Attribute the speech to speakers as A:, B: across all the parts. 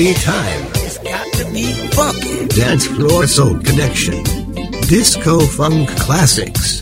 A: anytime.
B: It's
C: got to be funky.
B: Dance Floor Soul Connection. Disco Funk Classics.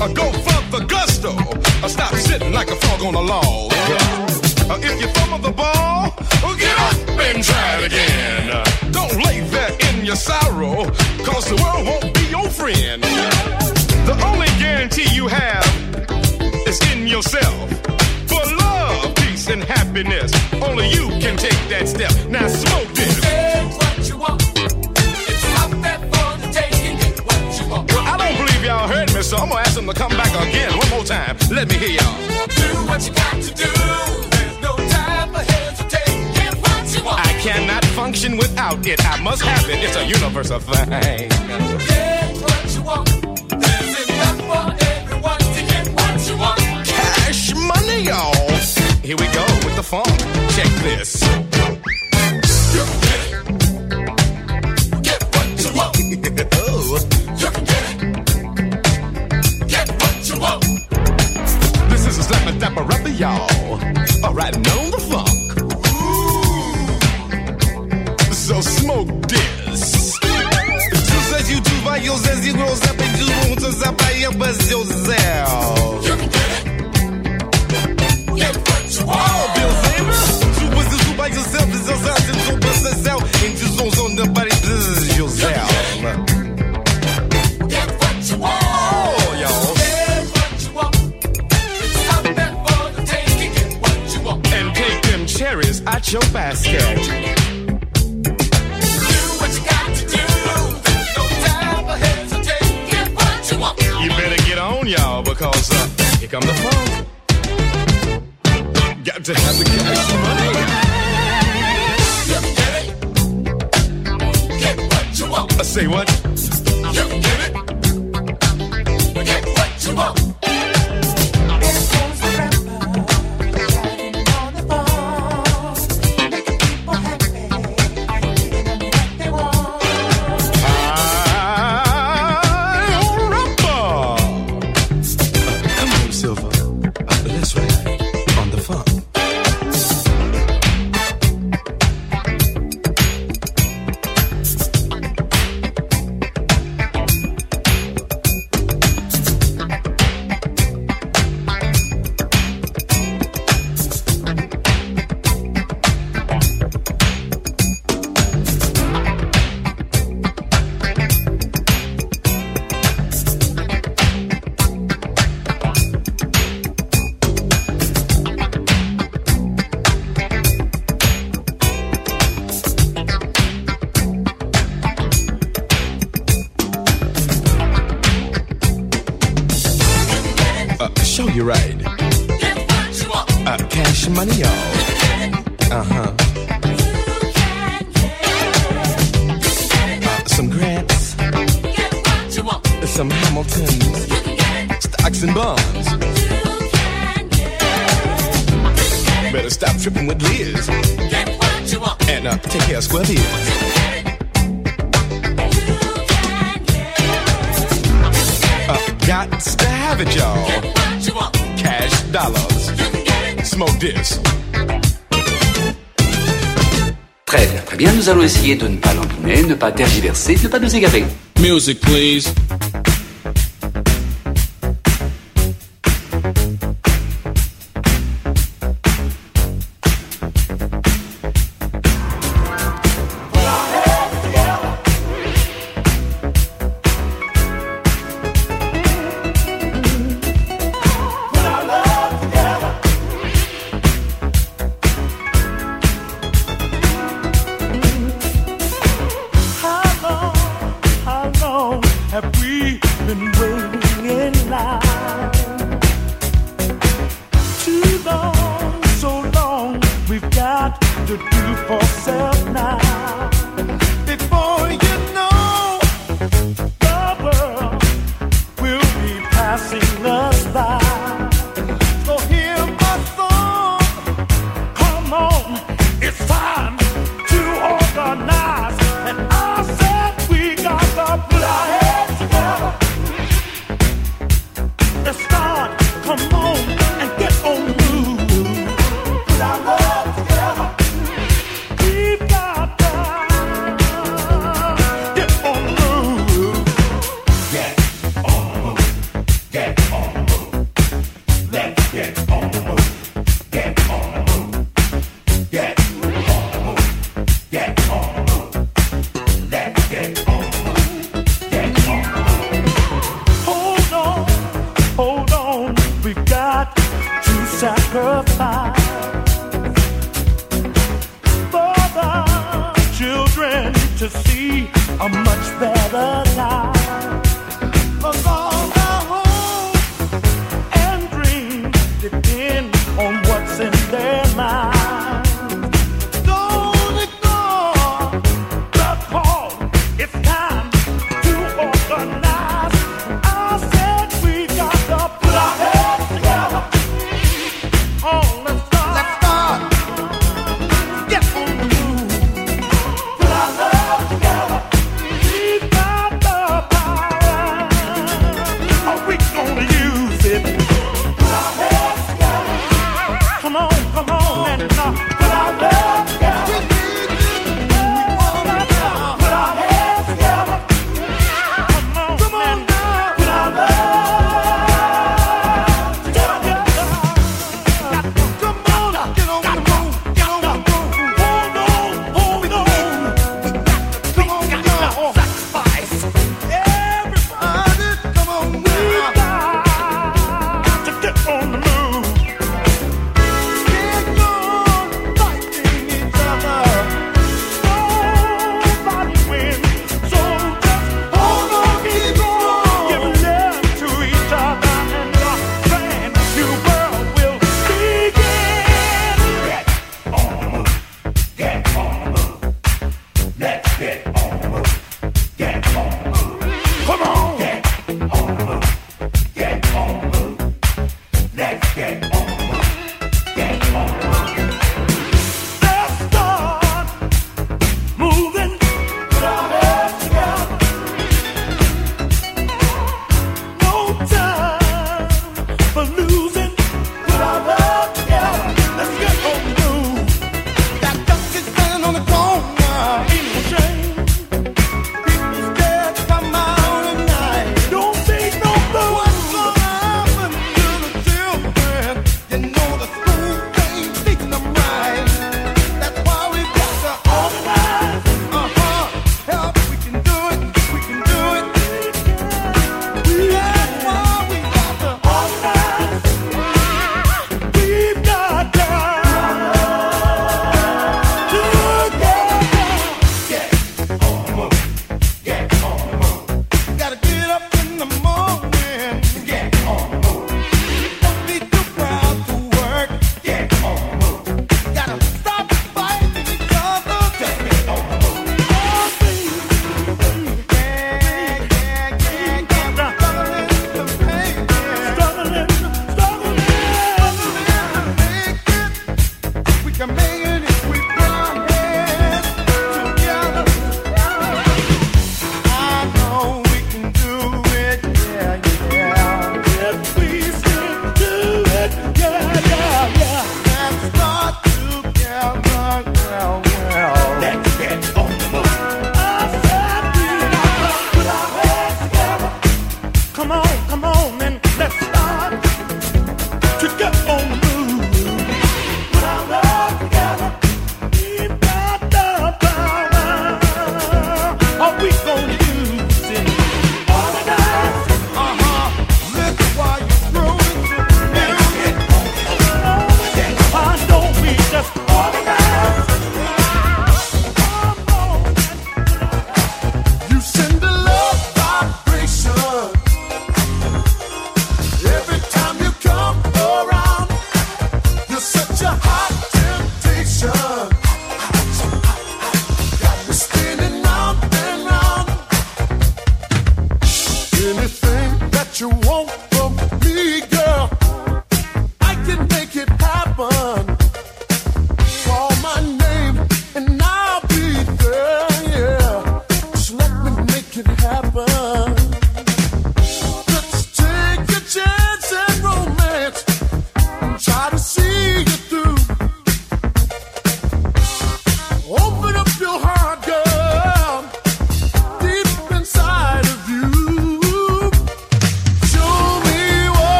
D: I go for the gusto. I stop sitting like a frog on a log. Uh, if you fumble the ball, get up and try it again. Don't lay there in your sorrow, cause the world won't be your friend. The only guarantee you have is in yourself. For love, peace, and happiness, only you can take that step. Now smoke this. me, so I'm gonna ask them to come back again one more time. Let me hear y'all. Do what you got to do. There's no time for hesitating. Get what you want. I cannot function without it. I must have it. It's a universal thing.
E: Get what you want. There's enough for everyone to get what you want.
D: Cash money, y'all. Here we go with the funk. Check this. Y'all. All right, know the funk. Ooh. So smoke this. Tu sais, you do by yourself, you grow up and you want to zap by your buzz yourself.
E: You can get it. Get what you want.
D: Bill Saber, tu was the by yourself, is yourself, and so bust yourself, and you don't
E: out
D: your basket.
E: You
D: better get on, y'all, because uh, here come the funk. Got to have the cash money.
E: You get it. Get what you want.
D: I say what?
E: You get it.
D: Got to have it, y'all.
E: Get what you want.
D: Cash dollars.
E: You can get it.
D: Smoke this.
F: Très bien, très bien. Nous allons essayer de ne pas l'embiner, ne pas tergiverser, ne pas nous égarer.
G: Music, please.
H: For the children to see a much better life.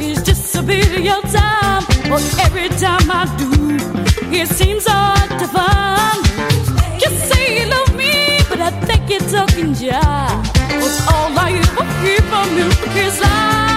I: is just a bit of your time. But every time I do, it seems hard to find. Just say you love me, but I think you're talking jive. But all I ever hear from you is lies.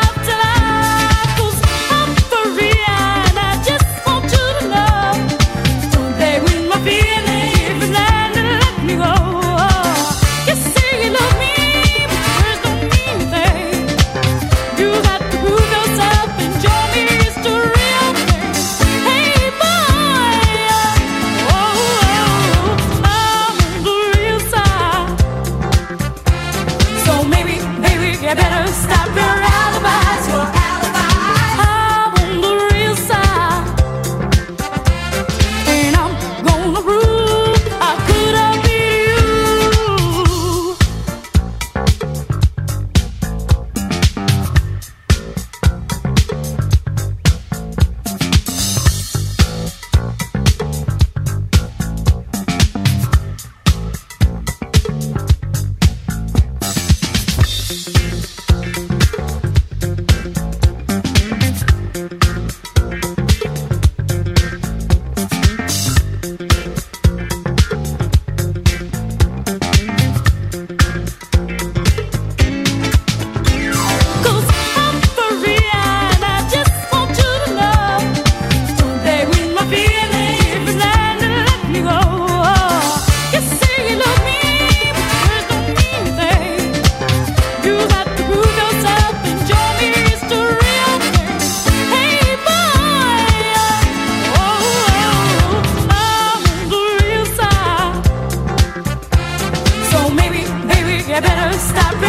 I: you better stop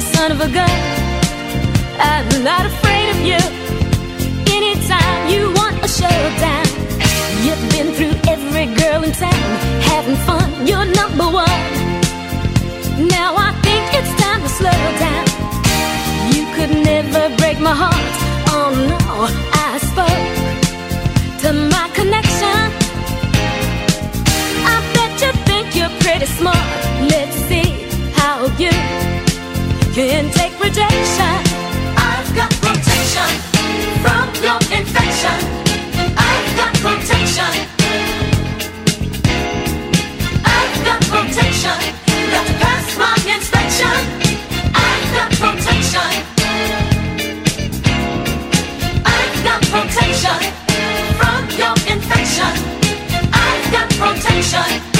J: son of a gun. I'm not afraid of you. Anytime you want a showdown, you've been through every girl in town, having fun. You're number one. Now I think it's time to slow down. You could never break my heart. Oh no, I spoke to my connection. I bet you think you're pretty smart. Can take rejection. I've got protection from your infection. I've got protection. I've got protection. Got to pass my inspection. I've got protection. I've got protection from your infection. I've got protection.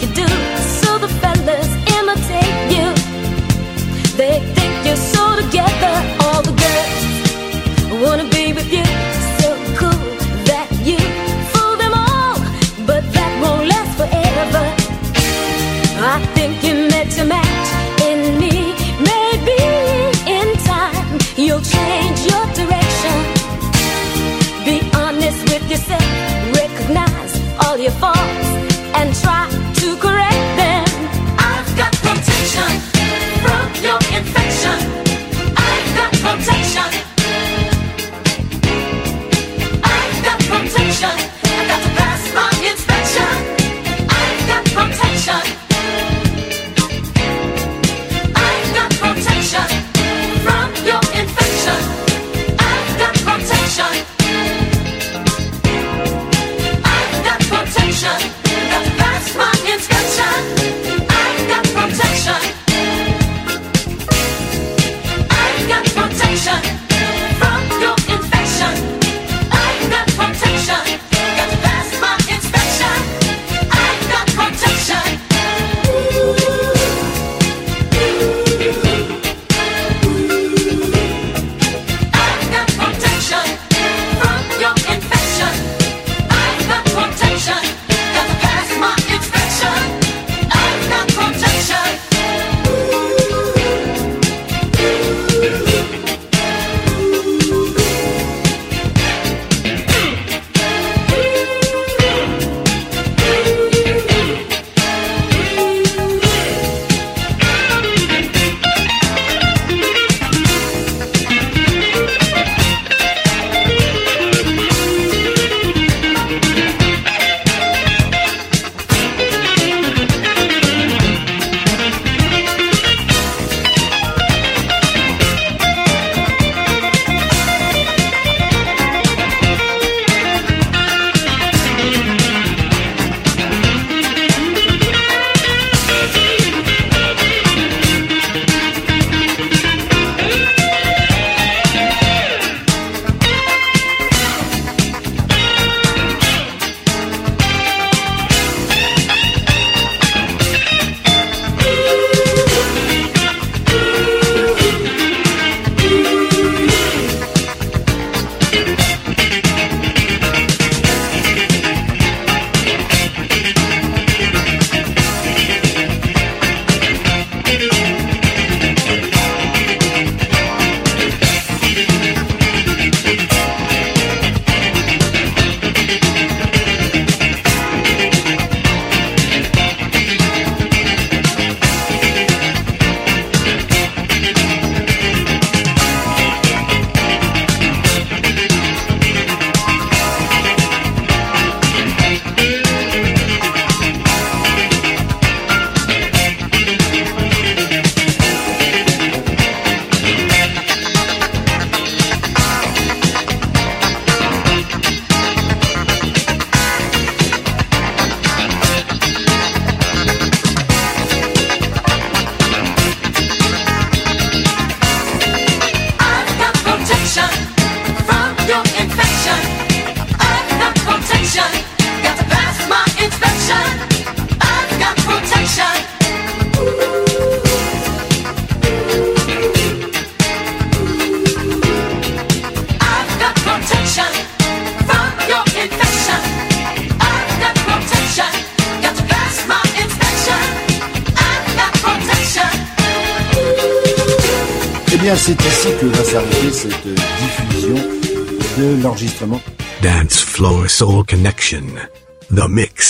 J: Monkey do, so the fellas imitate you. They think you're so together, all the girls wanna be with you. So cool that you fool them all, but that won't last forever. I think you met your match in me. Maybe in time you'll change your direction. Be honest with yourself, recognize all your faults,
K: The Mix.